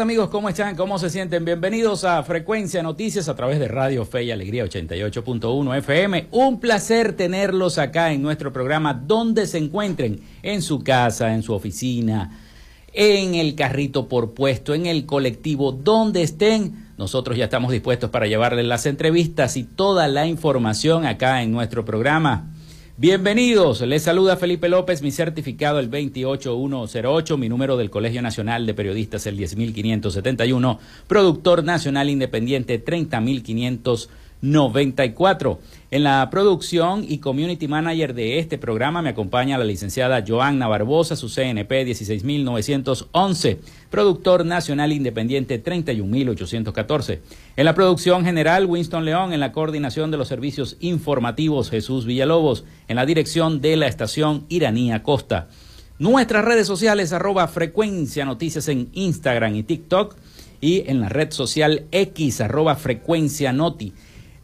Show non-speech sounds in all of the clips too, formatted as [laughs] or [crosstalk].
Amigos, ¿cómo están? ¿Cómo se sienten? Bienvenidos a Frecuencia Noticias a través de Radio Fe y Alegría 88.1 FM. Un placer tenerlos acá en nuestro programa donde se encuentren, en su casa, en su oficina, en el carrito por puesto, en el colectivo, donde estén. Nosotros ya estamos dispuestos para llevarles las entrevistas y toda la información acá en nuestro programa. Bienvenidos, les saluda Felipe López, mi certificado el 28108, mi número del Colegio Nacional de Periodistas el 10571, productor nacional independiente 30500 94. En la producción y community manager de este programa me acompaña la licenciada Joanna Barbosa, su CNP 16911, productor nacional independiente 31814. En la producción general Winston León, en la coordinación de los servicios informativos Jesús Villalobos, en la dirección de la estación Iranía Costa. Nuestras redes sociales arroba frecuencia noticias en Instagram y TikTok y en la red social X arroba frecuencia noti.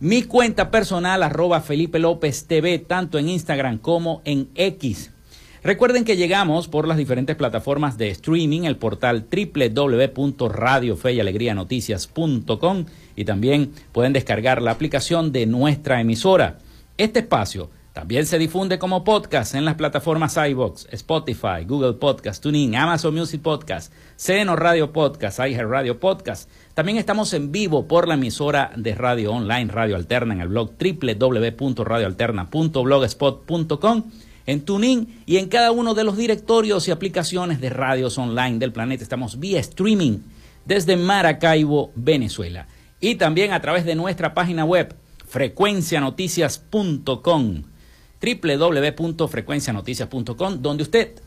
Mi cuenta personal, arroba Felipe López TV, tanto en Instagram como en X. Recuerden que llegamos por las diferentes plataformas de streaming, el portal www.radiofeyalegrianoticias.com y también pueden descargar la aplicación de nuestra emisora. Este espacio también se difunde como podcast en las plataformas iBox, Spotify, Google Podcast, TuneIn, Amazon Music Podcast, Seno Radio Podcast, iHeart Radio Podcast. También estamos en vivo por la emisora de radio online Radio Alterna en el blog www.radioalterna.blogspot.com, en TuneIn y en cada uno de los directorios y aplicaciones de radios online del planeta. Estamos vía streaming desde Maracaibo, Venezuela. Y también a través de nuestra página web frecuencianoticias.com www.frecuencianoticias.com, donde usted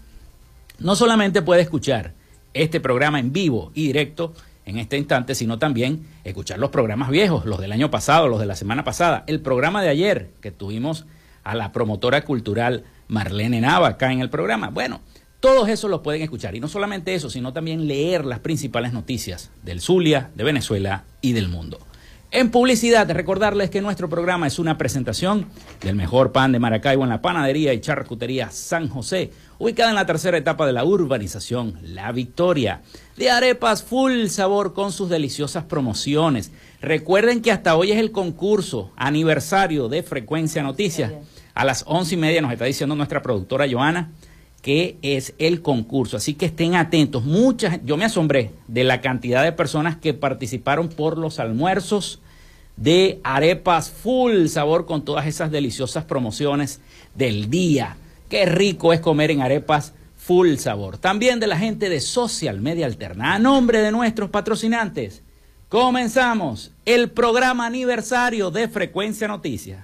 no solamente puede escuchar este programa en vivo y directo en este instante, sino también escuchar los programas viejos, los del año pasado, los de la semana pasada, el programa de ayer que tuvimos a la promotora cultural Marlene Nava acá en el programa. Bueno, todos esos los pueden escuchar y no solamente eso, sino también leer las principales noticias del Zulia, de Venezuela y del mundo. En publicidad, recordarles que nuestro programa es una presentación del mejor pan de Maracaibo en la panadería y charcutería San José, ubicada en la tercera etapa de la urbanización La Victoria. De arepas full sabor con sus deliciosas promociones. Recuerden que hasta hoy es el concurso aniversario de Frecuencia Noticias. A las once y media nos está diciendo nuestra productora Joana que es el concurso. Así que estén atentos. Muchas, yo me asombré de la cantidad de personas que participaron por los almuerzos de arepas full sabor con todas esas deliciosas promociones del día. Qué rico es comer en arepas full sabor. También de la gente de Social Media Alterna. A nombre de nuestros patrocinantes, comenzamos el programa aniversario de Frecuencia Noticias.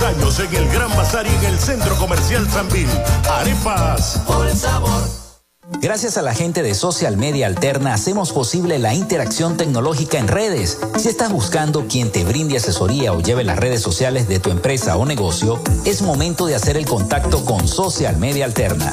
Años en el Gran Bazar y en el Centro Comercial Sanvil. Arepas. Por el sabor. Gracias a la gente de Social Media Alterna hacemos posible la interacción tecnológica en redes. Si estás buscando quien te brinde asesoría o lleve las redes sociales de tu empresa o negocio, es momento de hacer el contacto con Social Media Alterna.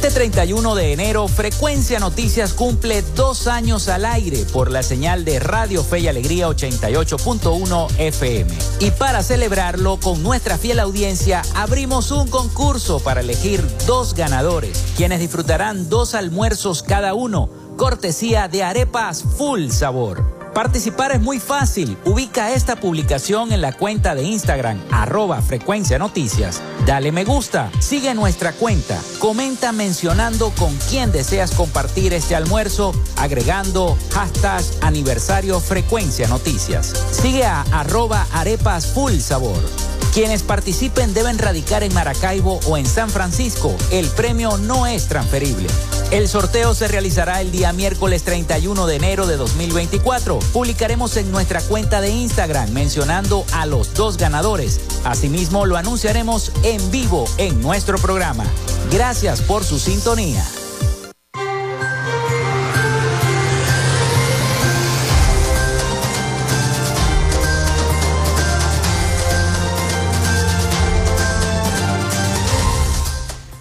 Este 31 de enero, Frecuencia Noticias cumple dos años al aire por la señal de Radio Fe y Alegría 88.1 FM. Y para celebrarlo con nuestra fiel audiencia, abrimos un concurso para elegir dos ganadores, quienes disfrutarán dos almuerzos cada uno, cortesía de arepas full sabor. Participar es muy fácil. Ubica esta publicación en la cuenta de Instagram, arroba frecuencia noticias. Dale me gusta, sigue nuestra cuenta, comenta mencionando con quién deseas compartir este almuerzo, agregando hashtag aniversario frecuencia noticias. Sigue a arroba arepas full sabor. Quienes participen deben radicar en Maracaibo o en San Francisco. El premio no es transferible. El sorteo se realizará el día miércoles 31 de enero de 2024. Publicaremos en nuestra cuenta de Instagram mencionando a los dos ganadores. Asimismo, lo anunciaremos en vivo en nuestro programa. Gracias por su sintonía.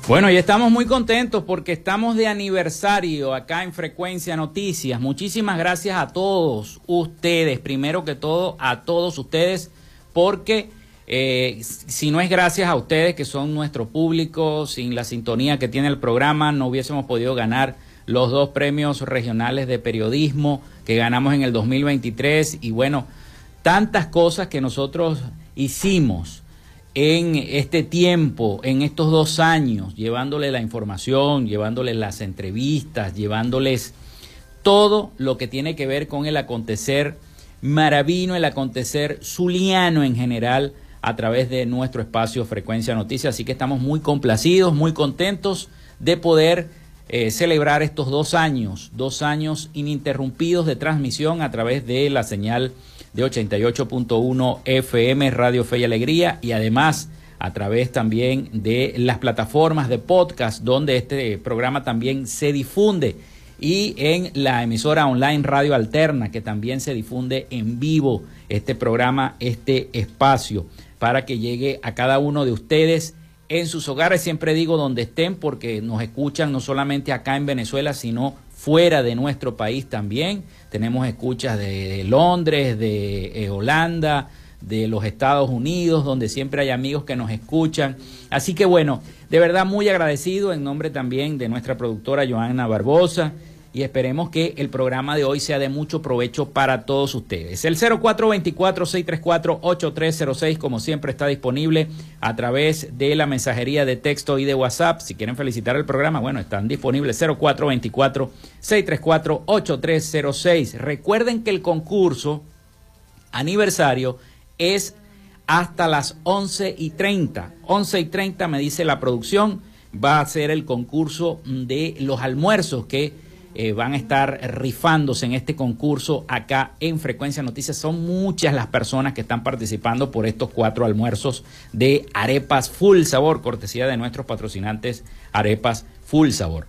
Bueno, y estamos muy contentos porque estamos de aniversario acá en Frecuencia Noticias. Muchísimas gracias a todos ustedes, primero que todo a todos ustedes, porque eh, si no es gracias a ustedes que son nuestro público, sin la sintonía que tiene el programa, no hubiésemos podido ganar los dos premios regionales de periodismo que ganamos en el 2023 y bueno, tantas cosas que nosotros hicimos en este tiempo, en estos dos años, llevándole la información, llevándoles las entrevistas, llevándoles todo lo que tiene que ver con el acontecer maravino, el acontecer zuliano en general a través de nuestro espacio Frecuencia Noticias. Así que estamos muy complacidos, muy contentos de poder eh, celebrar estos dos años, dos años ininterrumpidos de transmisión a través de la señal de 88.1 FM Radio Fe y Alegría y además a través también de las plataformas de podcast donde este programa también se difunde y en la emisora online Radio Alterna que también se difunde en vivo este programa, este espacio para que llegue a cada uno de ustedes en sus hogares, siempre digo donde estén porque nos escuchan no solamente acá en Venezuela, sino fuera de nuestro país también. Tenemos escuchas de, Londres, de eh, Holanda, de los Estados Unidos, donde siempre hay amigos que nos escuchan. Así que bueno, de verdad muy agradecido en nombre también de nuestra productora Joana Barbosa y esperemos que el programa de hoy sea de mucho provecho para todos ustedes. El 0424-634-8306, como siempre, está disponible a través de la mensajería de texto y de WhatsApp. Si quieren felicitar el programa, bueno, están disponibles 0424-634-8306. Recuerden que el concurso aniversario es hasta las 11 y 30. 11 y 30 me dice la producción, va a ser el concurso de los almuerzos que eh, van a estar rifándose en este concurso acá en Frecuencia Noticias. Son muchas las personas que están participando por estos cuatro almuerzos de arepas full sabor, cortesía de nuestros patrocinantes arepas full sabor.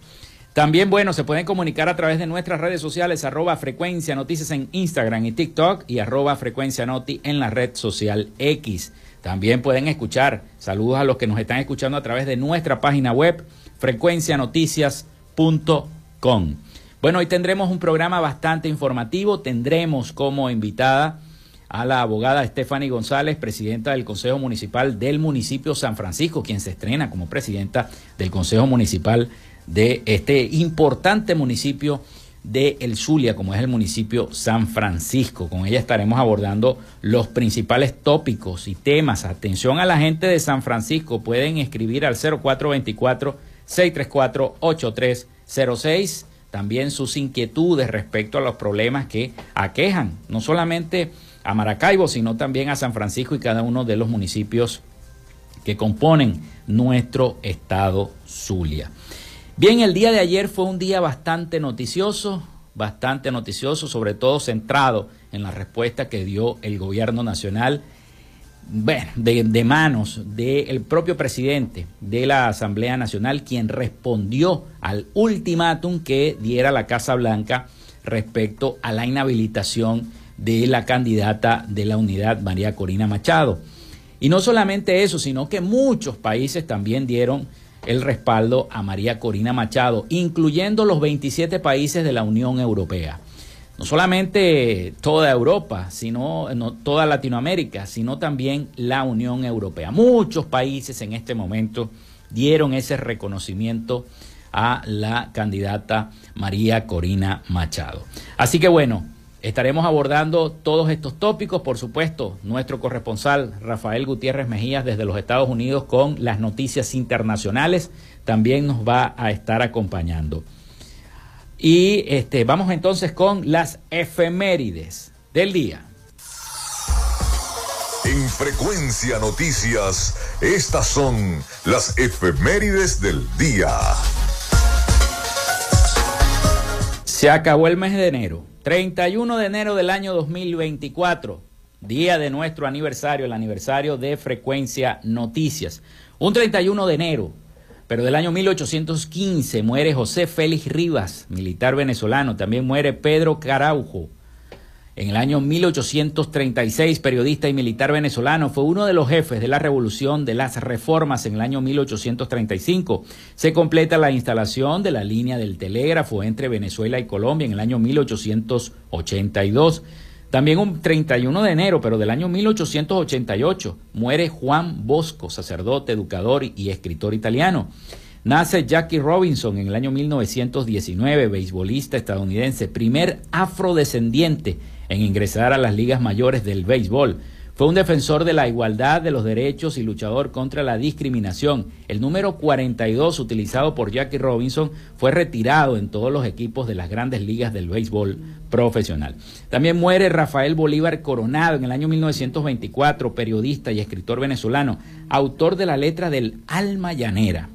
También, bueno, se pueden comunicar a través de nuestras redes sociales, arroba frecuencia noticias en Instagram y TikTok y arroba frecuencia noti en la red social X. También pueden escuchar, saludos a los que nos están escuchando a través de nuestra página web, frecuencianoticias.com. Bueno, hoy tendremos un programa bastante informativo. Tendremos como invitada a la abogada Stephanie González, presidenta del Consejo Municipal del municipio San Francisco, quien se estrena como presidenta del Consejo Municipal de este importante municipio de El Zulia, como es el municipio San Francisco. Con ella estaremos abordando los principales tópicos y temas. Atención a la gente de San Francisco, pueden escribir al 0424 634 8306 también sus inquietudes respecto a los problemas que aquejan no solamente a Maracaibo, sino también a San Francisco y cada uno de los municipios que componen nuestro estado Zulia. Bien, el día de ayer fue un día bastante noticioso, bastante noticioso, sobre todo centrado en la respuesta que dio el gobierno nacional bueno, de, manos del propio presidente de la Asamblea Nacional, quien respondió al ultimátum que diera la Casa Blanca respecto a la inhabilitación de la candidata de la unidad, María Corina Machado. Y no solamente eso, sino que muchos países también dieron el respaldo a María Corina Machado, incluyendo los 27 países de la Unión Europea no solamente toda Europa, sino no, toda Latinoamérica, sino también la Unión Europea. Muchos países en este momento dieron ese reconocimiento a la candidata María Corina Machado. Así que bueno, estaremos abordando todos estos tópicos, por supuesto, nuestro corresponsal Rafael Gutiérrez Mejías desde los Estados Unidos con las noticias internacionales también nos va a estar acompañando. Y este, vamos entonces con las efemérides del día. En Frecuencia Noticias, estas son las efemérides del día. Se acabó el mes de enero. 31 de enero del año 2024, día de nuestro aniversario, el aniversario de Frecuencia Noticias. Un 31 de enero pero del año 1815 muere José Félix Rivas, militar venezolano. También muere Pedro Caraujo. En el año 1836, periodista y militar venezolano, fue uno de los jefes de la revolución de las reformas en el año 1835. Se completa la instalación de la línea del telégrafo entre Venezuela y Colombia en el año 1882. También un 31 de enero, pero del año 1888, muere Juan Bosco, sacerdote, educador y escritor italiano. Nace Jackie Robinson en el año 1919, beisbolista estadounidense, primer afrodescendiente en ingresar a las ligas mayores del béisbol. Fue un defensor de la igualdad de los derechos y luchador contra la discriminación. El número 42 utilizado por Jackie Robinson fue retirado en todos los equipos de las grandes ligas del béisbol profesional. También muere Rafael Bolívar Coronado en el año 1924, periodista y escritor venezolano, autor de la letra del Alma Llanera.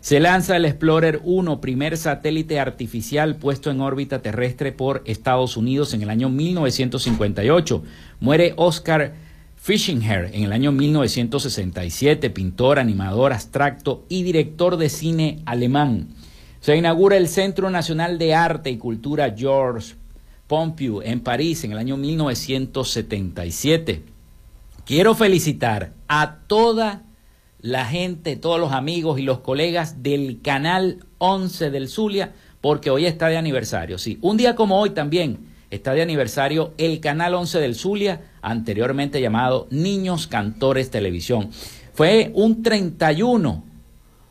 Se lanza el Explorer 1, primer satélite artificial puesto en órbita terrestre por Estados Unidos en el año 1958. Muere Oscar Fischinger en el año 1967, pintor, animador abstracto y director de cine alemán. Se inaugura el Centro Nacional de Arte y Cultura Georges Pompidou en París en el año 1977. Quiero felicitar a toda la gente, todos los amigos y los colegas del canal 11 del Zulia, porque hoy está de aniversario. Sí, un día como hoy también está de aniversario el canal 11 del Zulia, anteriormente llamado Niños Cantores Televisión. Fue un 31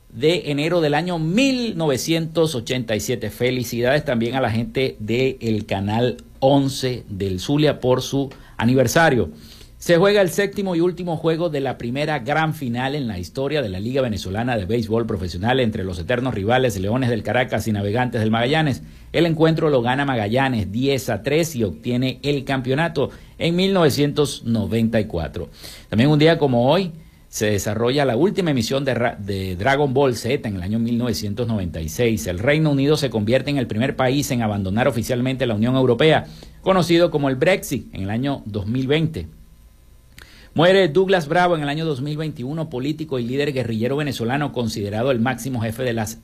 de enero del año 1987. Felicidades también a la gente del canal 11 del Zulia por su aniversario. Se juega el séptimo y último juego de la primera gran final en la historia de la Liga Venezolana de Béisbol Profesional entre los eternos rivales Leones del Caracas y Navegantes del Magallanes. El encuentro lo gana Magallanes 10 a 3 y obtiene el campeonato en 1994. También un día como hoy se desarrolla la última emisión de, Dragon Ball Z en el año 1996. El Reino Unido se convierte en el primer país en abandonar oficialmente la Unión Europea, conocido como el Brexit, en el año 2020. Muere Douglas Bravo en el año 2021, político y líder guerrillero venezolano considerado el máximo jefe de las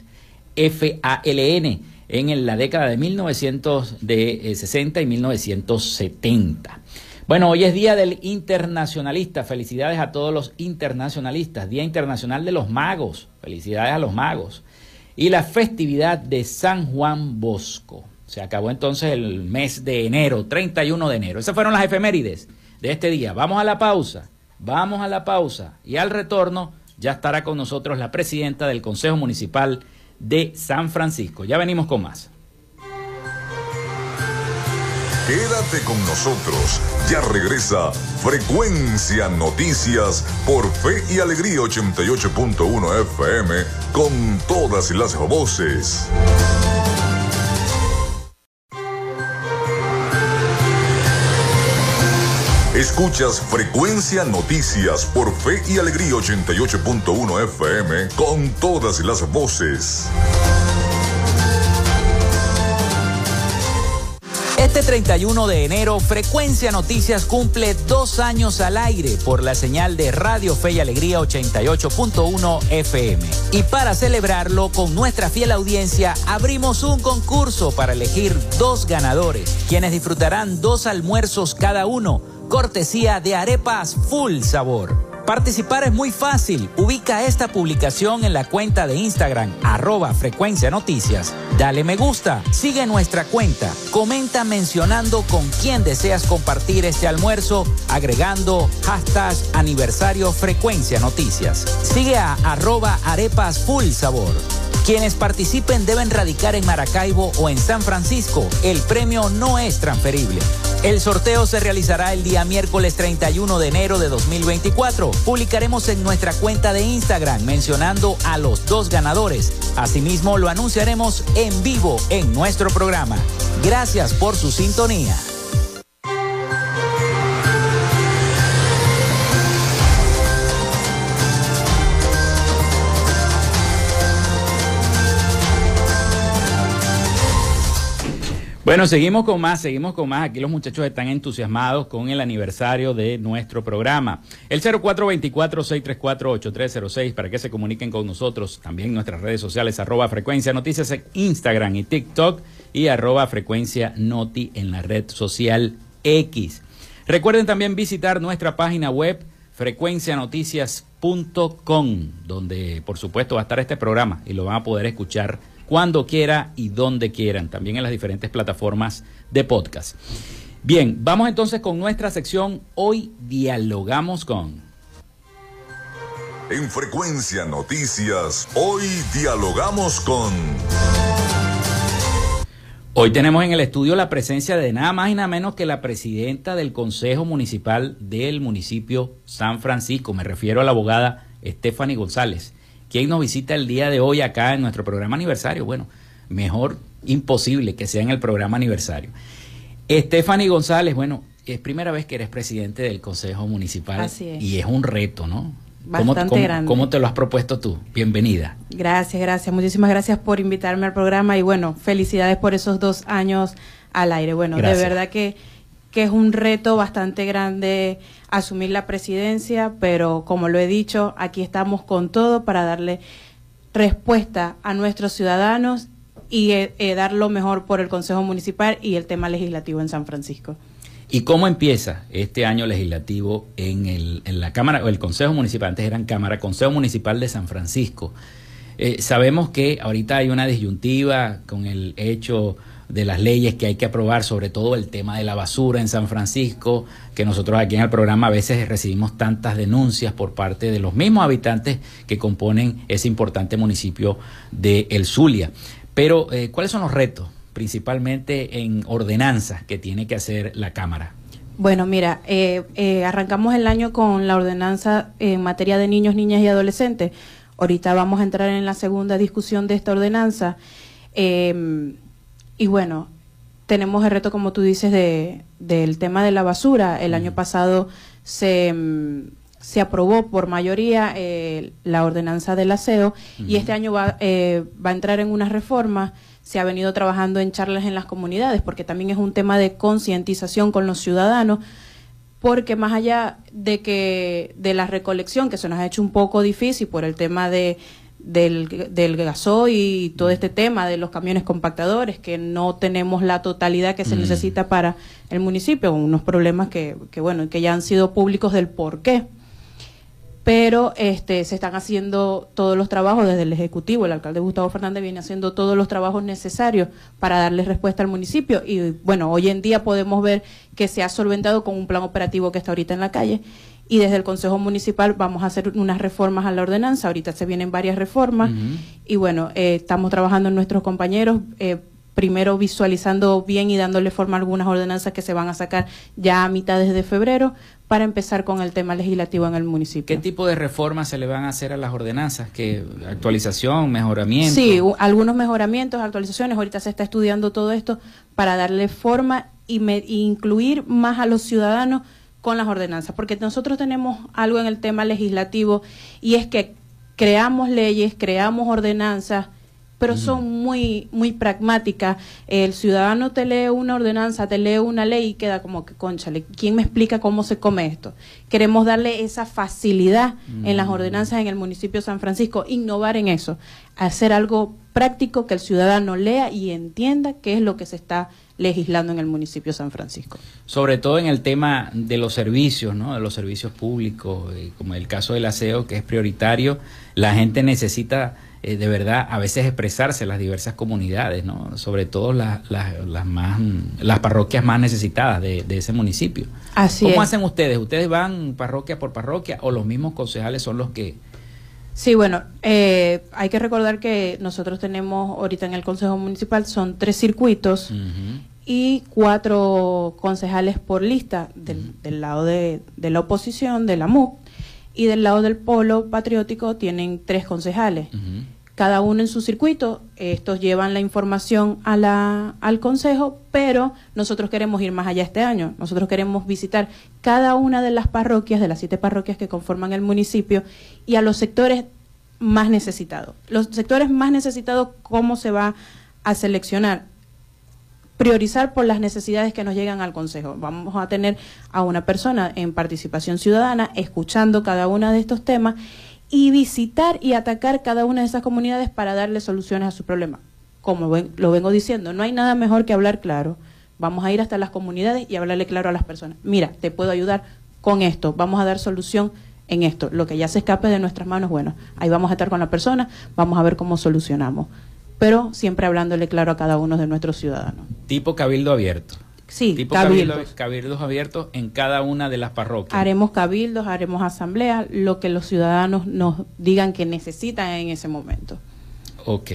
FALN en la década de 1960 y 1970. Bueno, hoy es Día del Internacionalista. Felicidades a todos los internacionalistas. Día Internacional de los Magos. Felicidades a los magos. Y la festividad de San Juan Bosco. Se acabó entonces el mes de enero, 31 de enero. Esas fueron las efemérides de este día. Vamos a la pausa. Vamos a la pausa. Y al retorno ya estará con nosotros la presidenta del Consejo Municipal de San Francisco. Ya venimos con más. Quédate con nosotros. Ya regresa Frecuencia Noticias por Fe y Alegría 88.1 FM con todas las voces. Escuchas Frecuencia Noticias por Fe y Alegría 88.1 FM con todas las voces. Este 31 de enero, Frecuencia Noticias cumple dos años al aire por la señal de Radio Fe y Alegría 88.1 FM. Y para celebrarlo con nuestra fiel audiencia, abrimos un concurso para elegir dos ganadores, quienes disfrutarán dos almuerzos cada uno, cortesía de arepas full sabor. Participar es muy fácil. Ubica esta publicación en la cuenta de Instagram, arroba frecuencia noticias. Dale me gusta, sigue nuestra cuenta, comenta mencionando con quién deseas compartir este almuerzo, agregando hashtag aniversario frecuencia noticias. Sigue a arroba arepas full sabor. Quienes participen deben radicar en Maracaibo o en San Francisco. El premio no es transferible. El sorteo se realizará el día miércoles 31 de enero de 2024. Publicaremos en nuestra cuenta de Instagram mencionando a los dos ganadores. Asimismo, lo anunciaremos en vivo en nuestro programa. Gracias por su sintonía. Bueno, seguimos con más, seguimos con más. Aquí los muchachos están entusiasmados con el aniversario de nuestro programa. El 0424-634-8306 para que se comuniquen con nosotros. También nuestras redes sociales, arroba frecuencia noticias en Instagram y TikTok y arroba frecuencia noti en la red social X. Recuerden también visitar nuestra página web frecuencianoticias.com, donde por supuesto va a estar este programa y lo van a poder escuchar cuando quiera y donde quieran, también en las diferentes plataformas de podcast. Bien, vamos entonces con nuestra sección Hoy dialogamos con... En Frecuencia Noticias, hoy dialogamos con... Hoy tenemos en el estudio la presencia de nada más y nada menos que la presidenta del Consejo Municipal del municipio San Francisco. Me refiero a la abogada Stephanie González. ¿Quién nos visita el día de hoy acá en nuestro programa aniversario? Bueno, mejor imposible que sea en el programa aniversario. Stephanie González, bueno, es primera vez que eres presidente del Consejo Municipal Así es. y es un reto, ¿no? Bastante ¿Cómo, grande. ¿Cómo te lo has propuesto tú? Bienvenida. Gracias, gracias. Muchísimas gracias por invitarme al programa y bueno, felicidades por esos dos años al aire. Bueno, Gracias. de verdad que, que es un reto bastante grande asumir la presidencia, pero como lo he dicho, aquí estamos con todo para darle respuesta a nuestros ciudadanos y eh, eh, dar lo mejor por el Consejo Municipal y el tema legislativo en San Francisco. ¿Y cómo empieza este año legislativo en, el, en la Cámara, o el Consejo Municipal, antes eran Cámara, Consejo Municipal de San Francisco? Eh, sabemos que ahorita hay una disyuntiva con el hecho de las leyes que hay que aprobar, sobre todo el tema de la basura en San Francisco, que nosotros aquí en el programa a veces recibimos tantas denuncias por parte de los mismos habitantes que componen ese importante municipio de El Zulia. Pero, eh, ¿cuáles son los retos, principalmente en ordenanzas que tiene que hacer la Cámara? Bueno, mira, eh, eh, arrancamos el año con la ordenanza en materia de niños, niñas y adolescentes. Ahorita vamos a entrar en la segunda discusión de esta ordenanza. Eh, y bueno, tenemos el reto, como tú dices, de, del tema de la basura. El año pasado se, mm, se aprobó por mayoría eh, la ordenanza del aseo y este año va, eh, va a entrar en una reforma. Se ha venido trabajando en charlas en las comunidades porque también es un tema de concientización con los ciudadanos porque más allá de que de la recolección que se nos ha hecho un poco difícil por el tema de del, del gasoil y todo este tema de los camiones compactadores, que no tenemos la totalidad que se Mm. necesita para el municipio, unos problemas que, que, bueno, que ya han sido públicos del por qué. Pero este, se están haciendo todos los trabajos desde el Ejecutivo, el alcalde Gustavo Fernández viene haciendo todos los trabajos necesarios para darle respuesta al municipio y bueno, hoy en día podemos ver que se ha solventado con un plan operativo que está ahorita en la calle y desde el Consejo Municipal vamos a hacer unas reformas a la ordenanza. Ahorita se vienen varias reformas y bueno, eh, estamos trabajando en nuestros compañeros. eh, primero visualizando bien y dándole forma a algunas ordenanzas que se van a sacar ya a mitades de febrero para empezar con el tema legislativo en el municipio. ¿Qué tipo de reformas se le van a hacer a las ordenanzas? ¿Qué actualización, mejoramiento? Sí, algunos mejoramientos, actualizaciones. Ahorita se está estudiando todo esto para darle forma y, me- y incluir más a los ciudadanos con las ordenanzas, porque nosotros tenemos algo en el tema legislativo y es que creamos leyes, creamos ordenanzas, pero son muy muy pragmáticas. El ciudadano te lee una ordenanza, te lee una ley y queda como que, conchale, ¿quién me explica cómo se come esto? Queremos darle esa facilidad en las ordenanzas en el municipio de San Francisco, innovar en eso, hacer algo práctico que el ciudadano lea y entienda qué es lo que se está legislando en el municipio de San Francisco. Sobre todo en el tema de los servicios, ¿no? De los servicios públicos, eh, como el caso del aseo, que es prioritario. La gente necesita eh, de verdad a veces expresarse en las diversas comunidades, ¿no? Sobre todo las, las, las más, las parroquias más necesitadas de, de ese municipio. Así ¿Cómo es. hacen ustedes? ¿Ustedes van parroquia por parroquia o los mismos concejales son los que... Sí, bueno, eh, hay que recordar que nosotros tenemos ahorita en el Consejo Municipal son tres circuitos. Y cuatro concejales por lista del, del lado de, de la oposición, de la MUC, y del lado del polo patriótico tienen tres concejales. Cada uno en su circuito, estos llevan la información a la, al consejo, pero nosotros queremos ir más allá este año. Nosotros queremos visitar cada una de las parroquias, de las siete parroquias que conforman el municipio, y a los sectores más necesitados. Los sectores más necesitados, ¿cómo se va a seleccionar? Priorizar por las necesidades que nos llegan al Consejo. Vamos a tener a una persona en participación ciudadana escuchando cada uno de estos temas y visitar y atacar cada una de esas comunidades para darle soluciones a su problema. Como ven- lo vengo diciendo, no hay nada mejor que hablar claro. Vamos a ir hasta las comunidades y hablarle claro a las personas. Mira, te puedo ayudar con esto, vamos a dar solución en esto. Lo que ya se escape de nuestras manos, bueno, ahí vamos a estar con la persona, vamos a ver cómo solucionamos. Pero siempre hablándole claro a cada uno de nuestros ciudadanos. Tipo cabildo abierto. Sí, tipo cabildos. cabildo- cabildos abiertos en cada una de las parroquias. Haremos cabildos, haremos asambleas, lo que los ciudadanos nos digan que necesitan en ese momento. Ok.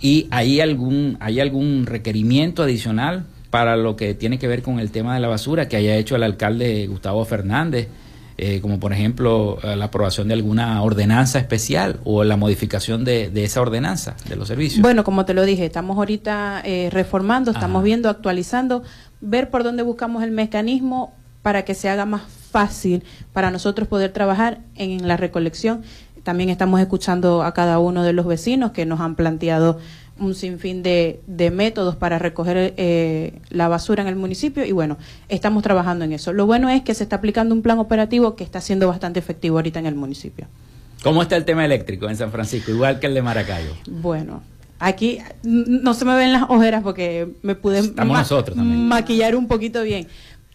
¿Y hay algún, hay algún requerimiento adicional para lo que tiene que ver con el tema de la basura que haya hecho el alcalde Gustavo Fernández? Eh, como por ejemplo eh, la aprobación de alguna ordenanza especial o la modificación de, de esa ordenanza de los servicios. Bueno, como te lo dije, estamos ahorita eh, reformando, estamos Ajá. viendo, actualizando, ver por dónde buscamos el mecanismo para que se haga más fácil para nosotros poder trabajar en la recolección. También estamos escuchando a cada uno de los vecinos que nos han planteado un sinfín de, de métodos para recoger eh, la basura en el municipio y bueno, estamos trabajando en eso. Lo bueno es que se está aplicando un plan operativo que está siendo bastante efectivo ahorita en el municipio. ¿Cómo está el tema eléctrico en San Francisco? Igual que el de Maracaibo. Bueno, aquí no se me ven las ojeras porque me pude maquillar un poquito bien,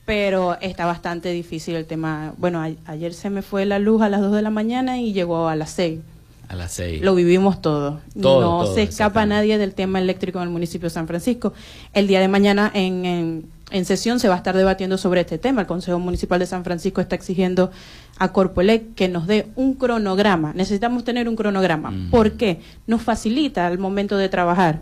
pero está bastante difícil el tema. Bueno, a- ayer se me fue la luz a las 2 de la mañana y llegó a las 6. A las. Lo vivimos todo. Todo, no todo, se escapa nadie del tema eléctrico en el municipio de San Francisco. El día de mañana en, en, en sesión se va a estar debatiendo sobre este tema. El Consejo Municipal de San Francisco está exigiendo a Corpoelec que nos dé un cronograma. Necesitamos tener un cronograma. Mm. ¿Por qué? Nos facilita al momento de trabajar.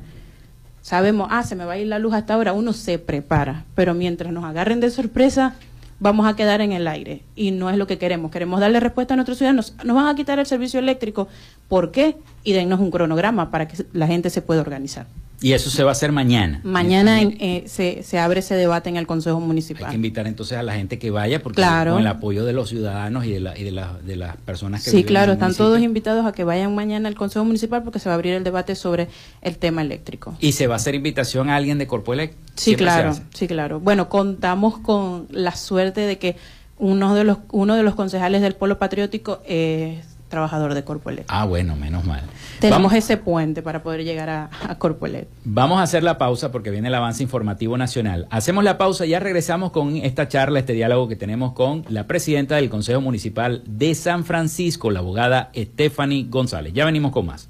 Sabemos, ah, se me va a ir la luz hasta ahora, uno se prepara, pero mientras nos agarren de sorpresa, vamos a quedar en el aire y no es lo que queremos. Queremos darle respuesta a nuestros ciudadanos. Nos van a quitar el servicio eléctrico, ¿por qué? Y dennos un cronograma para que la gente se pueda organizar. Y eso se va a hacer mañana. Mañana eh, se, se, abre ese debate en el Consejo Municipal. Hay que invitar entonces a la gente que vaya, porque con el apoyo de los ciudadanos y de, la, y de, de las personas que Sí, claro, están todos invitados a que vayan mañana al Consejo Municipal porque se va a abrir el debate sobre el tema eléctrico. ¿Y se va a hacer invitación a alguien de Corpoelec? Sí, claro, sí, claro. Bueno, contamos con la suerte de que uno de los, uno de los concejales del Polo Patriótico es trabajador de Corpoelet. Ah, bueno, menos mal. Tenemos ese puente para poder llegar a, a Corpoelet. Vamos a hacer la pausa porque viene el avance informativo nacional. Hacemos la pausa y ya regresamos con esta charla, este diálogo que tenemos con la presidenta del Consejo Municipal de San Francisco, la abogada Stephanie González. Ya venimos con más.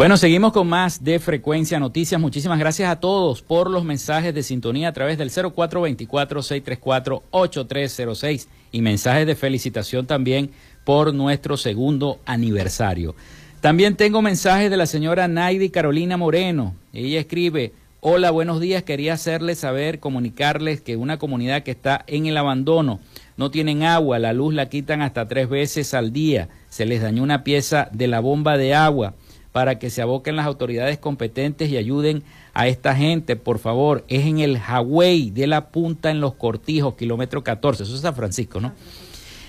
Bueno, seguimos con más de Frecuencia Noticias. Muchísimas gracias a todos por los mensajes de sintonía a través del 0424-634-8306 y mensajes de felicitación también por nuestro segundo aniversario. También tengo mensajes de la señora Naidi Carolina Moreno. Ella escribe, hola, buenos días, quería hacerles saber, comunicarles que una comunidad que está en el abandono, no tienen agua, la luz la quitan hasta tres veces al día, se les dañó una pieza de la bomba de agua para que se aboquen las autoridades competentes y ayuden a esta gente, por favor. Es en el Hawái de la Punta en los Cortijos, kilómetro 14. Eso es San Francisco, ¿no?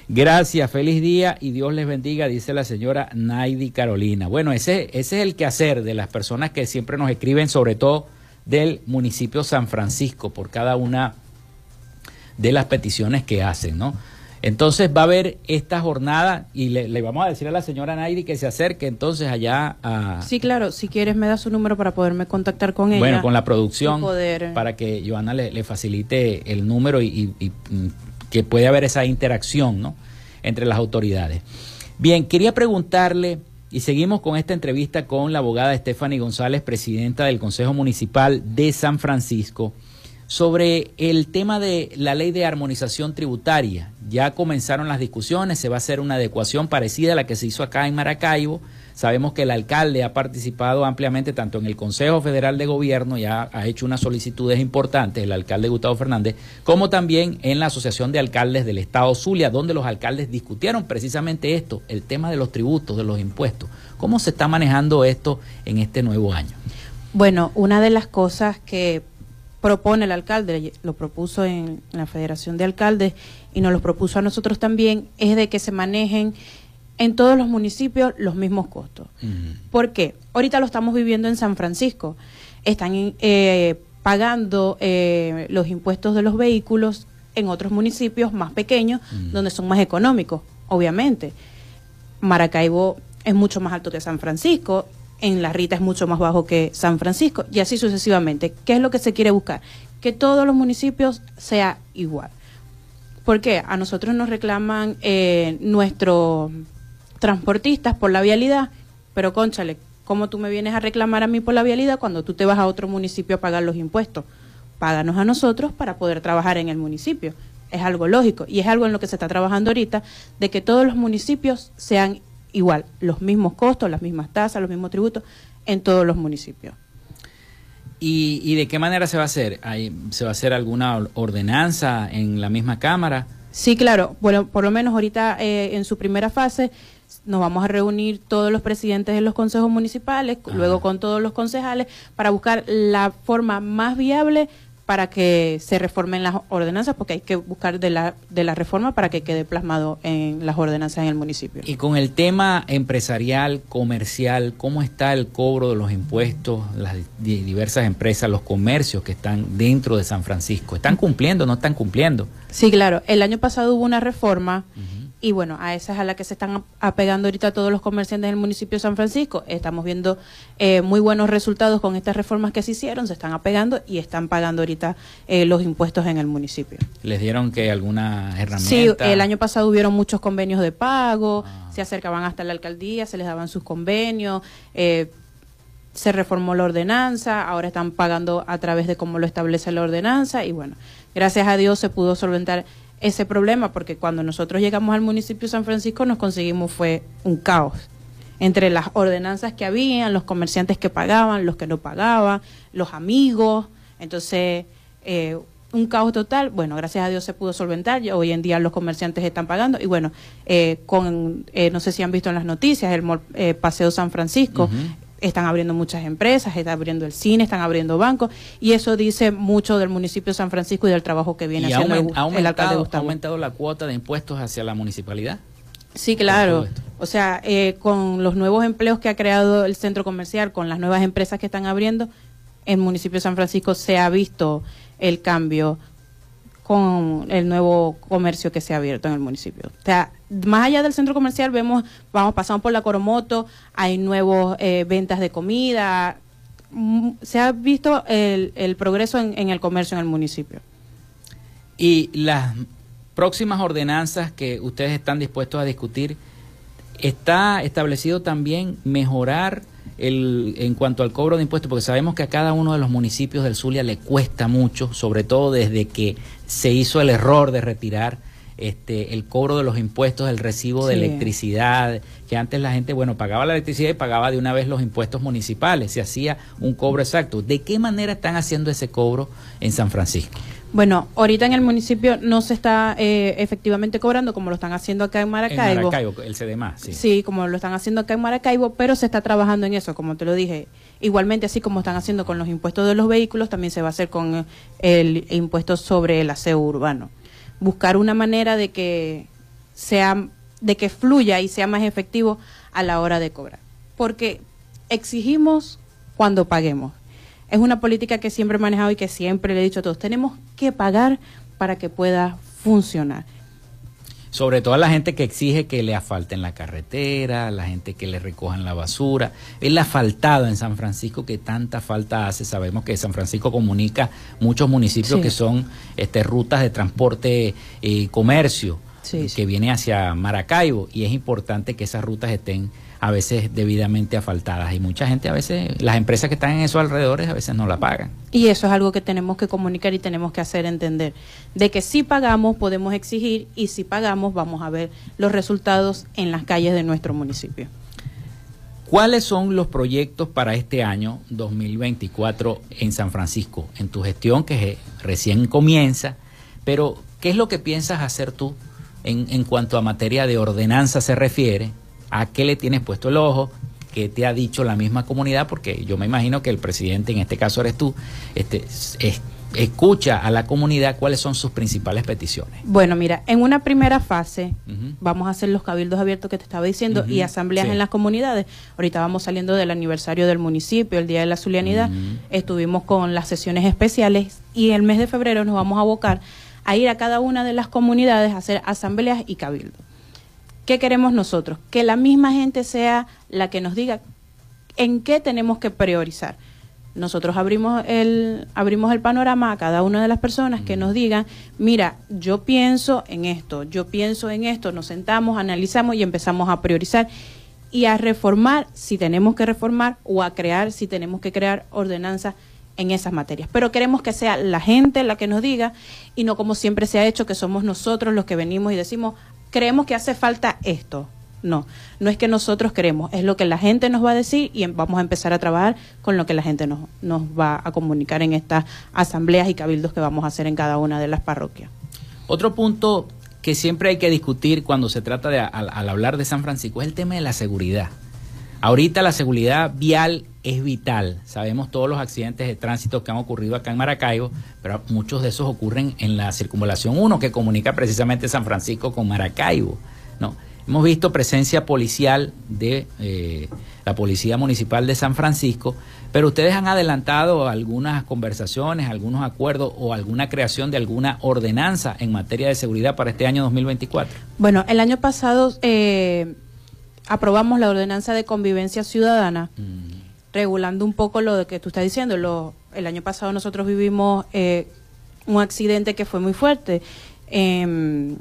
Gracias, feliz día y Dios les bendiga, dice la señora Naidi Carolina. Bueno, ese, ese es el quehacer de las personas que siempre nos escriben, sobre todo del municipio San Francisco, por cada una de las peticiones que hacen, ¿no? Entonces va a haber esta jornada y le, vamos a decir a la señora Nairi que se acerque entonces allá a... Sí, claro, si quieres me da su número para poderme contactar con ella. Bueno, con la producción para que Joana le, facilite el número y, que pueda haber esa interacción ¿no? entre las autoridades. Bien, quería preguntarle, y seguimos con esta entrevista con la abogada Stephanie González, presidenta del Consejo Municipal de San Francisco sobre el tema de la ley de armonización tributaria. Ya comenzaron las discusiones, se va a hacer una adecuación parecida a la que se hizo acá en Maracaibo. Sabemos que el alcalde ha participado ampliamente tanto en el Consejo Federal de Gobierno, ya ha hecho unas solicitudes importantes, el alcalde Gustavo Fernández, como también en la Asociación de Alcaldes del Estado Zulia, donde los alcaldes discutieron precisamente esto, el tema de los tributos, de los impuestos. ¿Cómo se está manejando esto en este nuevo año? Bueno, una de las cosas que propone el alcalde, lo propuso en, la Federación de Alcaldes y nos lo propuso a nosotros también, es de que se manejen en todos los municipios los mismos costos. ¿Por qué? Ahorita lo estamos viviendo en San Francisco. Están eh, pagando eh, los impuestos de los vehículos en otros municipios más pequeños, donde son más económicos, obviamente. Maracaibo es mucho más alto que San Francisco, en La Rita es mucho más bajo que San Francisco, y así sucesivamente. ¿Qué es lo que se quiere buscar? Que todos los municipios sea igual. ¿Por qué? A nosotros nos reclaman eh, nuestros transportistas por la vialidad, pero conchale, ¿cómo tú me vienes a reclamar a mí por la vialidad cuando tú te vas a otro municipio a pagar los impuestos? Páganos a nosotros para poder trabajar en el municipio. Es algo lógico y es algo en lo que se está trabajando ahorita, de que todos los municipios sean igual, los mismos costos, las mismas tasas, los mismos tributos en todos los municipios. ¿Y, de qué manera se va a hacer? ¿Se va a hacer alguna ordenanza en la misma Cámara? Sí, claro. Bueno, por lo menos ahorita eh, en su primera fase nos vamos a reunir todos los presidentes de los consejos municipales, luego con todos los concejales, para buscar la forma más viable para que se reformen las ordenanzas, porque hay que buscar de la, de la reforma para que quede plasmado en las ordenanzas en el municipio. Y con el tema empresarial, comercial, ¿cómo está el cobro de los impuestos, las diversas empresas, los comercios que están dentro de San Francisco? ¿Están cumpliendo o no están cumpliendo? Sí, claro. El año pasado hubo una reforma. Y bueno, a esa es a la que se están apegando ahorita todos los comerciantes del municipio de San Francisco. Estamos viendo eh, muy buenos resultados con estas reformas que se hicieron, se están apegando y están pagando ahorita eh, los impuestos en el municipio. ¿Les dieron que alguna herramienta? Sí, el año pasado hubieron muchos convenios de pago, ah. se acercaban hasta la alcaldía, se les daban sus convenios. Eh, se reformó la ordenanza, ahora están pagando a través de cómo lo establece la ordenanza y bueno, gracias a Dios se pudo solventar ese problema, porque cuando nosotros llegamos al municipio de San Francisco nos conseguimos fue un caos. Entre las ordenanzas que habían, los comerciantes que pagaban, los que no pagaban, los amigos, entonces eh, un caos total. Bueno, gracias a Dios se pudo solventar. Hoy en día los comerciantes están pagando. Y bueno, eh, con eh, no sé si han visto en las noticias el Paseo San Francisco están abriendo muchas empresas, están abriendo el cine, están abriendo bancos, y eso dice mucho del municipio de San Francisco y del trabajo que viene haciendo el, alcalde Gustavo. ¿Ha aumentado la cuota de impuestos hacia la municipalidad? Sí, claro. O sea, eh, con los nuevos empleos que ha creado el centro comercial, con las nuevas empresas que están abriendo, en el municipio de San Francisco se ha visto el cambio con el nuevo comercio que se ha abierto en el municipio. O sea, más allá del centro comercial vemos, vamos, pasando por la Coromoto, hay nuevos eh, ventas de comida, mm, se ha visto el, el progreso en, el comercio en el municipio. Y las próximas ordenanzas que ustedes están dispuestos a discutir, ¿está establecido también mejorar el, en cuanto al cobro de impuestos, porque sabemos que a cada uno de los municipios del Zulia le cuesta mucho, sobre todo desde que se hizo el error de retirar este, el cobro de los impuestos, el recibo de electricidad, que antes la gente, bueno, pagaba la electricidad y pagaba de una vez los impuestos municipales, se hacía un cobro exacto. ¿De qué manera están haciendo ese cobro en San Francisco? Bueno, ahorita en el municipio no se está eh, efectivamente cobrando como lo están haciendo acá en Maracaibo. En Maracaibo, el CDMA, sí. Sí, como lo están haciendo acá en Maracaibo, pero se está trabajando en eso, como te lo dije. Igualmente, así como están haciendo con los impuestos de los vehículos, también se va a hacer con el impuesto sobre el aseo urbano. Buscar una manera de que sea, de que fluya y sea más efectivo a la hora de cobrar. Porque exigimos cuando paguemos es una política que siempre he manejado y que siempre le he dicho a todos, tenemos que pagar para que pueda funcionar. Sobre todo a la gente que exige que le asfalten la carretera, la gente que le recojan la basura. El asfaltado en San Francisco que tanta falta hace. Sabemos que San Francisco comunica muchos municipios que son este, rutas de transporte y comercio que viene hacia Maracaibo y es importante que esas rutas estén a veces debidamente asfaltadas y mucha gente a veces, las empresas que están en esos alrededores a veces no la pagan. Y eso es algo que tenemos que comunicar y tenemos que hacer entender, de que si pagamos podemos exigir y si pagamos vamos a ver los resultados en las calles de nuestro municipio. ¿Cuáles son los proyectos para este año 2024 en San Francisco, en tu gestión que recién comienza? Pero, ¿qué es lo que piensas hacer tú en, en cuanto a materia de ordenanza se refiere? A qué le tienes puesto el ojo, qué te ha dicho la misma comunidad, porque yo me imagino que el presidente, en este caso eres tú, este, escucha a la comunidad cuáles son sus principales peticiones. Bueno, mira, en una primera fase vamos a hacer los cabildos abiertos que te estaba diciendo y asambleas en las comunidades. Ahorita vamos saliendo del aniversario del municipio, el Día de la Zulianidad, estuvimos con las sesiones especiales y el mes de febrero nos vamos a abocar a ir a cada una de las comunidades a hacer asambleas y cabildos. ¿Qué queremos nosotros? Que la misma gente sea la que nos diga en qué tenemos que priorizar nosotros abrimos el, abrimos el panorama a cada una de las personas que nos digan, mira, yo pienso en esto, yo pienso en esto, nos sentamos, analizamos y empezamos a priorizar y a reformar si tenemos que reformar o a crear si tenemos que crear ordenanzas en esas materias. Pero queremos que sea la gente la que nos diga y no como siempre se ha hecho, que somos nosotros los que venimos y decimos, creemos que hace falta esto. No, no es que nosotros queremos, es lo que la gente nos va a decir y em, vamos a empezar a trabajar con lo que la gente nos, nos va a comunicar en estas asambleas y cabildos que vamos a hacer en cada una de las parroquias. Otro punto que siempre hay que discutir cuando se trata de al, hablar de San Francisco es el tema de la seguridad. Ahorita la seguridad vial es vital. Sabemos todos los accidentes de tránsito que han ocurrido acá en Maracaibo, pero muchos de esos ocurren en la circunvalación 1 que comunica precisamente San Francisco con Maracaibo, ¿no? Hemos visto presencia policial de eh, la Policía Municipal de San Francisco, pero ustedes han adelantado algunas conversaciones, algunos acuerdos o alguna creación de alguna ordenanza en materia de seguridad para este año 2024. Bueno, el año pasado eh, aprobamos la ordenanza de convivencia ciudadana, mm. Regulando un poco lo que tú estás diciendo. Lo, el año pasado nosotros vivimos eh, un accidente que fue muy fuerte. Em,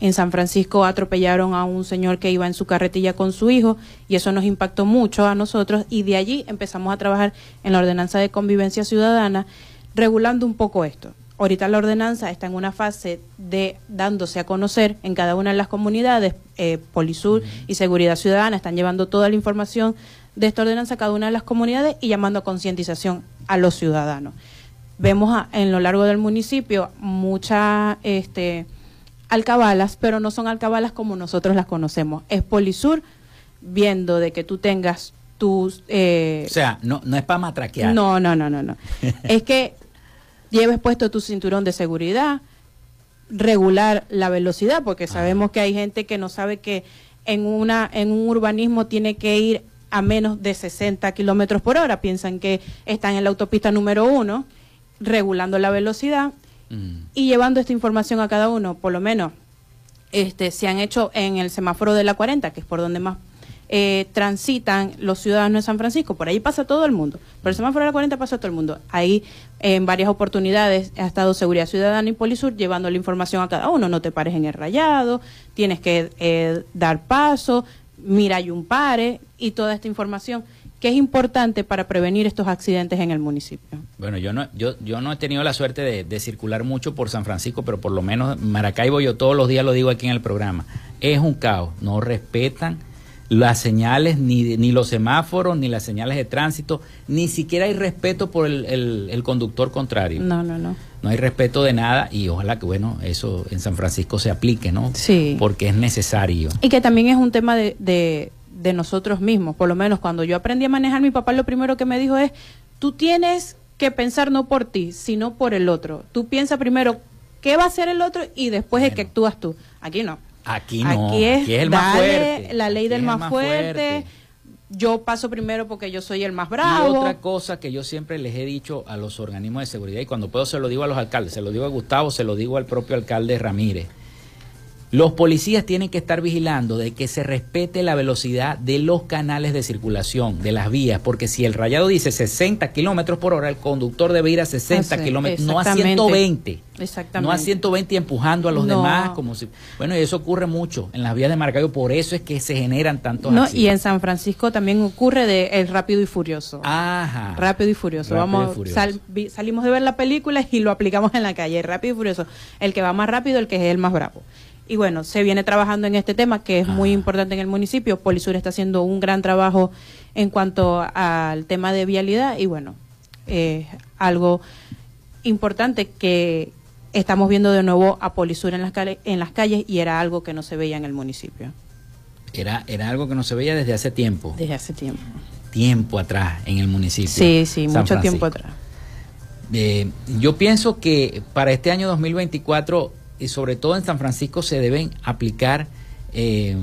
en San Francisco atropellaron a un señor que iba en su carretilla con su hijo y eso nos impactó mucho a nosotros y de allí empezamos a trabajar en la ordenanza de convivencia ciudadana regulando un poco esto. Ahorita la ordenanza está en una fase de dándose a conocer en cada una de las comunidades, eh, Polisur y Seguridad Ciudadana están llevando toda la información de esta ordenanza a cada una de las comunidades y llamando a concientización a los ciudadanos. Vemos en lo largo del municipio mucha... Este, alcabalas, pero no son alcabalas como nosotros las conocemos. Es Polisur viendo de que tú tengas tus... Eh, o sea, no, no es para matraquear. No, no, no, no, no. [laughs] es que lleves puesto tu cinturón de seguridad, regular la velocidad, porque sabemos que hay gente que no sabe que en, una, en un urbanismo tiene que ir a menos de 60 kilómetros por hora. Piensan que están en la autopista número uno, regulando la velocidad y llevando esta información a cada uno, por lo menos este, se han hecho en el semáforo de la 40, que es por donde más eh, transitan los ciudadanos de San Francisco, por ahí pasa todo el mundo, por el semáforo de la 40 pasa todo el mundo. Ahí en varias oportunidades ha estado Seguridad Ciudadana y Polisur llevando la información a cada uno, no te pares en el rayado, tienes que eh, dar paso, mira hay un pare y toda esta información que es importante para prevenir estos accidentes en el municipio. Bueno, yo no, yo, yo no he tenido la suerte de, circular mucho por San Francisco, pero por lo menos Maracaibo yo todos los días lo digo aquí en el programa. Es un caos, no respetan las señales, ni, ni los semáforos, ni las señales de tránsito, ni siquiera hay respeto por el, el, conductor contrario. No, no, no. No hay respeto de nada y ojalá que, bueno, eso en San Francisco se aplique, ¿no? Sí. Porque es necesario. Y que también es un tema de, de de nosotros mismos. Por lo menos cuando yo aprendí a manejar, mi papá lo primero que me dijo es, tú tienes que pensar no por ti, sino por el otro. Tú piensas primero qué va a hacer el otro y después es que actúas tú. Aquí no. Aquí no. Aquí es, el más fuerte. la ley del más, fuerte. Yo paso primero porque yo soy el más bravo. Y otra cosa que yo siempre les he dicho a los organismos de seguridad y cuando puedo se lo digo a los alcaldes, se lo digo a Gustavo, se lo digo al propio alcalde Ramírez los policías tienen que estar vigilando de que se respete la velocidad de los canales de circulación, de las vías, porque si el rayado dice 60 kilómetros por hora, el conductor debe ir a 60 kilómetros, no a 120. Exactamente. No a 120 empujando a los demás, como si. Bueno, y eso ocurre mucho en las vías de Maracaibo, por eso es que se generan tantos no, Y en San Francisco también ocurre de el rápido y furioso. Ajá. Rápido y furioso. Vamos, salimos de ver la película y lo aplicamos en la calle. Rápido y furioso. El que va más rápido, el que es el más bravo. Y bueno, se viene trabajando en este tema que es muy importante en el municipio. Polisur está haciendo un gran trabajo en cuanto al tema de vialidad y bueno, eh, algo importante que estamos viendo de nuevo a Polisur en las, en las calles y era algo que no se veía en el municipio. Era, era algo que no se veía desde hace tiempo. Desde hace tiempo. Tiempo atrás en el municipio. Sí, sí, mucho tiempo atrás. eh, yo pienso que para este año 2024, y sobre todo en San Francisco, se deben aplicar, eh,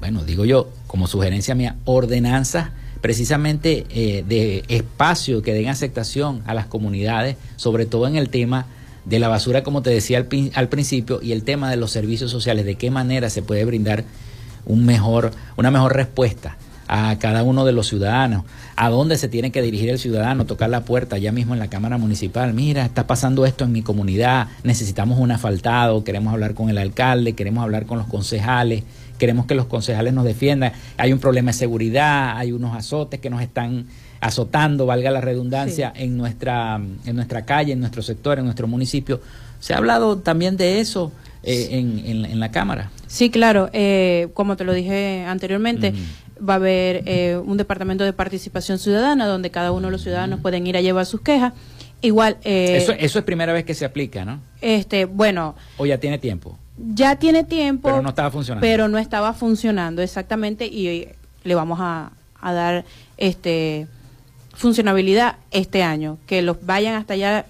bueno, digo yo, como sugerencia mía, ordenanzas precisamente eh, de espacio que den aceptación a las comunidades, sobre todo en el tema de la basura, como te decía al, al, principio, y el tema de los servicios sociales, de qué manera se puede brindar un mejor, una mejor respuesta a cada uno de los ciudadanos, a dónde se tiene que dirigir el ciudadano, tocar la puerta ya mismo en la Cámara Municipal, mira, está pasando esto en mi comunidad, necesitamos un asfaltado, queremos hablar con el alcalde, queremos hablar con los concejales, queremos que los concejales nos defiendan, hay un problema de seguridad, hay unos azotes que nos están azotando, valga la redundancia, en, nuestra, en nuestra calle, en nuestro sector, en nuestro municipio. Se ha hablado también de eso eh, en, en, la Cámara. Sí, claro, eh, como te lo dije anteriormente va a haber eh, un departamento de participación ciudadana donde cada uno de los ciudadanos pueden ir a llevar sus quejas. Igual. Eh, eso, eso es primera vez que se aplica, ¿no? Este, bueno. O ya tiene tiempo. Ya tiene tiempo. Pero no estaba funcionando. Pero no estaba funcionando, exactamente. Y le vamos a, a dar este funcionabilidad este año. Que los vayan hasta allá.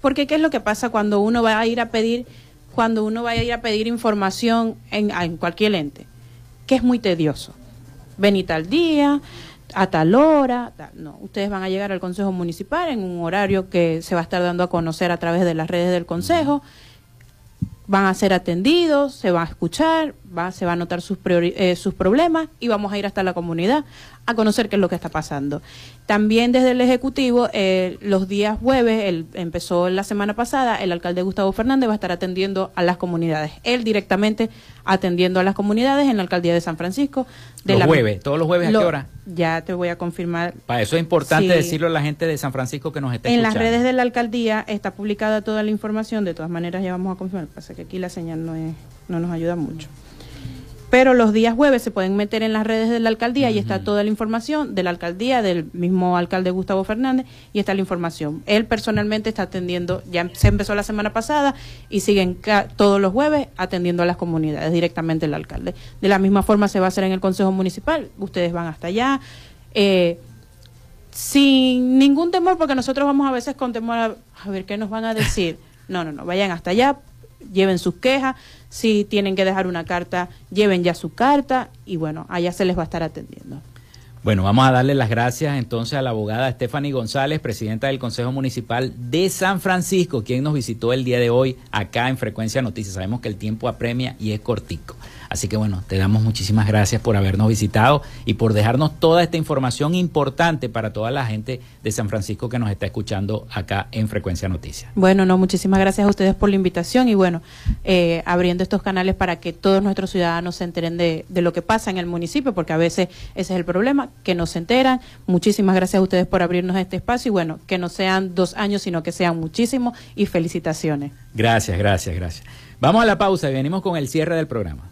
Porque, ¿qué es lo que pasa cuando uno va a ir a pedir, cuando uno va a ir a pedir información en, en cualquier ente? Que es muy tedioso ven tal día, a tal hora, no, ustedes van a llegar al Consejo Municipal en un horario que se va a estar dando a conocer a través de las redes del Consejo, van a ser atendidos, se va a escuchar, va, se va a notar sus, eh, sus problemas y vamos a ir hasta la comunidad a conocer qué es lo que está pasando. También desde el Ejecutivo, eh, los días jueves, el, empezó la semana pasada, el alcalde Gustavo Fernández va a estar atendiendo a las comunidades. Él directamente atendiendo a las comunidades en la alcaldía de San Francisco. De los jueves, todos los jueves, ¿a qué hora? Ya te voy a confirmar. Para eso es importante decirlo a la gente de San Francisco que nos está en escuchando. En las redes de la alcaldía está publicada toda la información, de todas maneras ya vamos a confirmar. Pasa que aquí la señal no, es, no nos ayuda mucho pero los días jueves se pueden meter en las redes de la alcaldía y está toda la información de la alcaldía, del mismo alcalde Gustavo Fernández, y está la información. Él personalmente está atendiendo, ya se empezó la semana pasada y siguen todos los jueves atendiendo a las comunidades directamente el alcalde. De la misma forma se va a hacer en el Consejo Municipal, ustedes van hasta allá. Eh, sin ningún temor, porque nosotros vamos a veces con temor a, a ver qué nos van a decir. [laughs] No, no, no, vayan hasta allá, lleven sus quejas, si tienen que dejar una carta, lleven ya su carta y bueno, allá se les va a estar atendiendo. Bueno, vamos a darle las gracias entonces a la abogada Stephanie González, presidenta del Consejo Municipal de San Francisco, quien nos visitó el día de hoy acá en Frecuencia Noticias. Sabemos que el tiempo apremia y es cortico. Así que bueno, te damos muchísimas gracias por habernos visitado y por dejarnos toda esta información importante para toda la gente de San Francisco que nos está escuchando acá en Frecuencia Noticias. Bueno, no, muchísimas gracias a ustedes por la invitación y bueno, eh, abriendo estos canales para que todos nuestros ciudadanos se enteren de, de lo que pasa en el municipio, porque a veces ese es el problema, que no se enteran. Muchísimas gracias a ustedes por abrirnos este espacio y bueno, que no sean dos años, sino que sean muchísimos y felicitaciones. Gracias, gracias, gracias. Vamos a la pausa y venimos con el cierre del programa.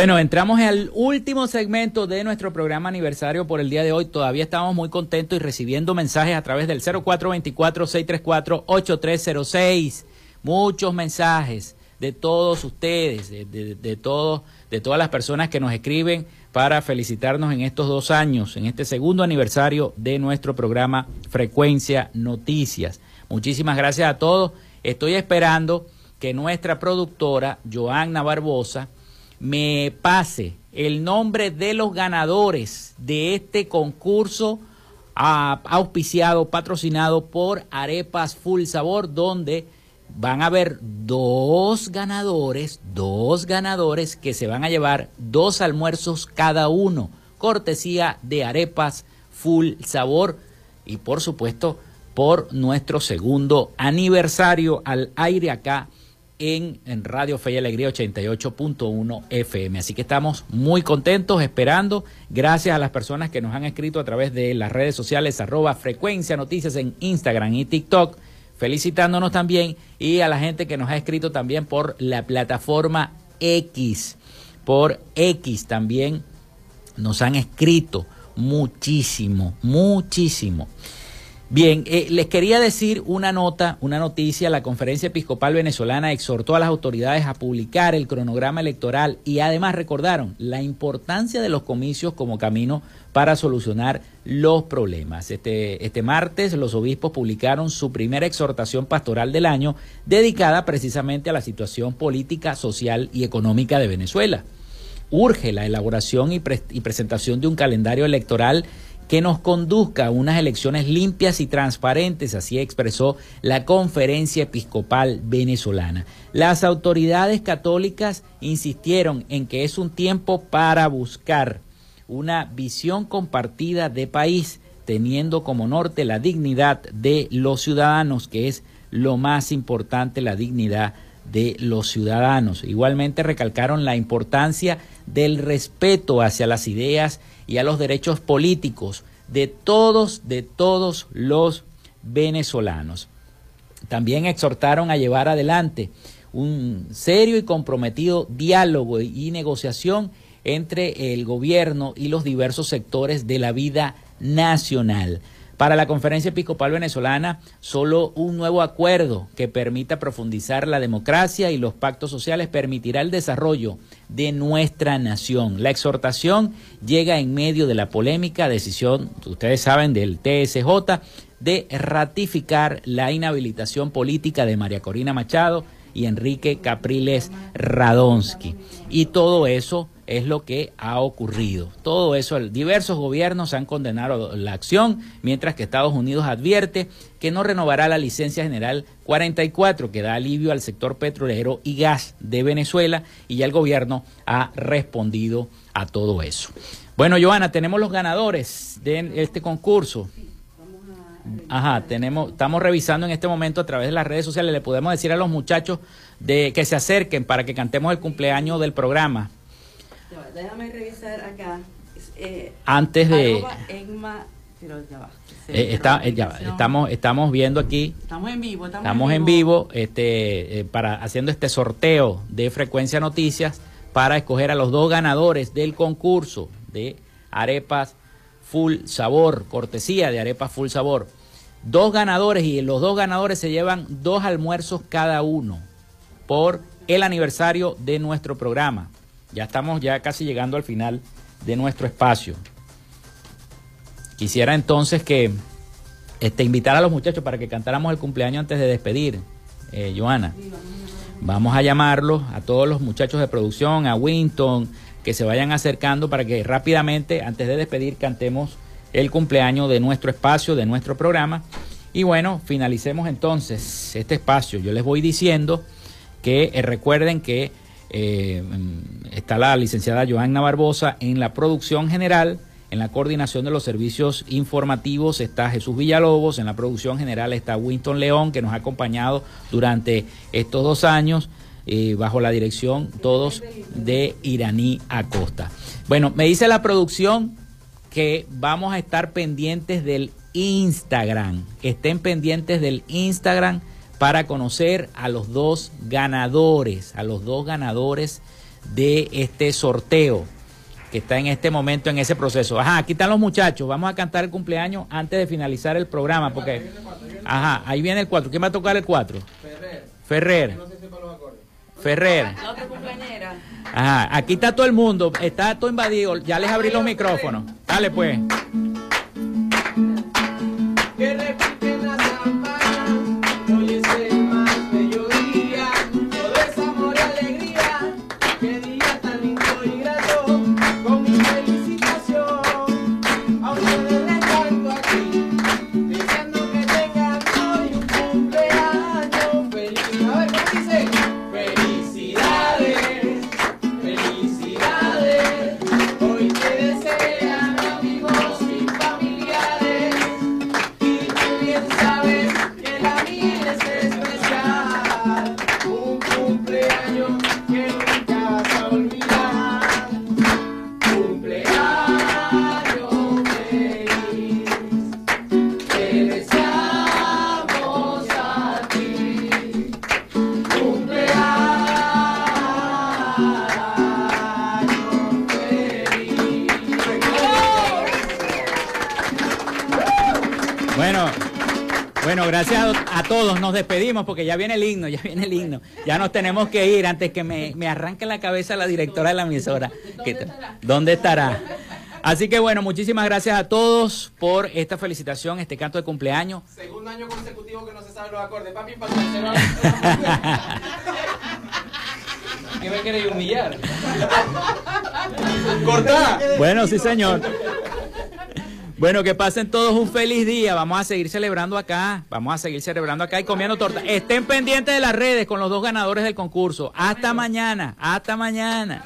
Bueno, entramos al último segmento de nuestro programa aniversario por el día de hoy. Todavía estamos muy contentos y recibiendo mensajes a través del 0424-634-8306. Muchos mensajes de todos ustedes, de, de, todos, de todas las personas que nos escriben para felicitarnos en estos dos años, en este segundo aniversario de nuestro programa Frecuencia Noticias. Muchísimas gracias a todos. Estoy esperando que nuestra productora, Joanna Barbosa, me pase el nombre de los ganadores de este concurso auspiciado, patrocinado por Arepas Full Sabor, donde van a haber dos ganadores, dos ganadores que se van a llevar dos almuerzos cada uno, cortesía de Arepas Full Sabor y por supuesto por nuestro segundo aniversario al aire acá en, Radio Fe y Alegría 88.1 FM. Así que estamos muy contentos, esperando. Gracias a las personas que nos han escrito a través de las redes sociales, arroba frecuencia noticias en Instagram y TikTok, felicitándonos también. Y a la gente que nos ha escrito también por la plataforma X. Por X también nos han escrito muchísimo, muchísimo. Bien, eh, les quería decir una nota, una noticia. La Conferencia Episcopal Venezolana exhortó a las autoridades a publicar el cronograma electoral y además recordaron la importancia de los comicios como camino para solucionar los problemas. Este, este martes los obispos publicaron su primera exhortación pastoral del año dedicada precisamente a la situación política, social y económica de Venezuela. Urge la elaboración y presentación de un calendario electoral que nos conduzca a unas elecciones limpias y transparentes, así expresó la Conferencia Episcopal Venezolana. Las autoridades católicas insistieron en que es un tiempo para buscar una visión compartida de país, teniendo como norte la dignidad de los ciudadanos, que es lo más importante, la dignidad de los ciudadanos. Igualmente recalcaron la importancia del respeto hacia las ideas y a los derechos políticos de todos, de todos los venezolanos. También exhortaron a llevar adelante un serio y comprometido diálogo y negociación entre el gobierno y los diversos sectores de la vida nacional. Para la Conferencia Episcopal Venezolana, solo un nuevo acuerdo que permita profundizar la democracia y los pactos sociales permitirá el desarrollo de nuestra nación. La exhortación llega en medio de la polémica decisión, ustedes saben, del TSJ de ratificar la inhabilitación política de María Corina Machado y Enrique Capriles Radonsky. Y todo eso es lo que ha ocurrido. Todo eso, diversos gobiernos han condenado la acción, mientras que Estados Unidos advierte que no renovará la licencia general 44 que da alivio al sector petrolero y gas de Venezuela y ya el gobierno ha respondido a todo eso. Bueno, Joana, tenemos los ganadores de este concurso. Ajá, tenemos, estamos revisando en este momento a través de las redes sociales. Le podemos decir a los muchachos de que se acerquen para que cantemos el cumpleaños del programa. Déjame revisar acá. Eh, Antes de... Eh, está, eh, estamos, estamos viendo aquí. Estamos en vivo. Estamos, en vivo, este, para, haciendo este sorteo de Frecuencia Noticias para escoger a los dos ganadores del concurso de arepas full sabor, cortesía de arepas full sabor. Dos ganadores y los dos ganadores se llevan dos almuerzos cada uno por el aniversario de nuestro programa. Ya estamos ya casi llegando al final de nuestro espacio. Quisiera entonces que este, invitar a los muchachos para que cantáramos el cumpleaños antes de despedir, eh, Joana. Vamos a llamarlos a todos los muchachos de producción, a Winton, que se vayan acercando para que rápidamente, antes de despedir, cantemos el cumpleaños de nuestro espacio, de nuestro programa. Y bueno, finalicemos entonces este espacio. Yo les voy diciendo que eh, recuerden que eh, está la licenciada Joanna Barbosa en la producción general, en la coordinación de los servicios informativos está Jesús Villalobos, en la producción general está Winston León, que nos ha acompañado durante estos dos años, eh, bajo la dirección todos de Iraní Acosta. Bueno, me dice la producción que vamos a estar pendientes del Instagram, estén pendientes del Instagram para conocer a los dos ganadores, a los dos ganadores de este sorteo que está en este momento en ese proceso. Ajá, aquí están los muchachos. Vamos a cantar el cumpleaños antes de finalizar el programa. Porque, ajá, ahí viene el 4. ¿Quién va a tocar el 4? Ferrer. Ferrer. Ferrer. La otra compañera. Ajá, aquí está todo el mundo. Está todo invadido. Ya les abrí los micrófonos. Dale, pues. Porque ya viene el himno, ya viene el himno. Ya nos tenemos que ir antes que me, me arranque la cabeza la directora de la emisora. ¿Dónde estará? ¿Dónde estará? Así que bueno, muchísimas gracias a todos por esta felicitación, este canto de cumpleaños. Segundo año consecutivo que no se saben los acordes. Papi, para ¿Qué me queréis humillar? ¡Corta! Bueno, sí, señor. Bueno, que pasen todos un feliz día. Vamos a seguir celebrando acá. Vamos a seguir celebrando acá y comiendo torta. Estén pendientes de las redes con los dos ganadores del concurso. Hasta mañana. Hasta mañana.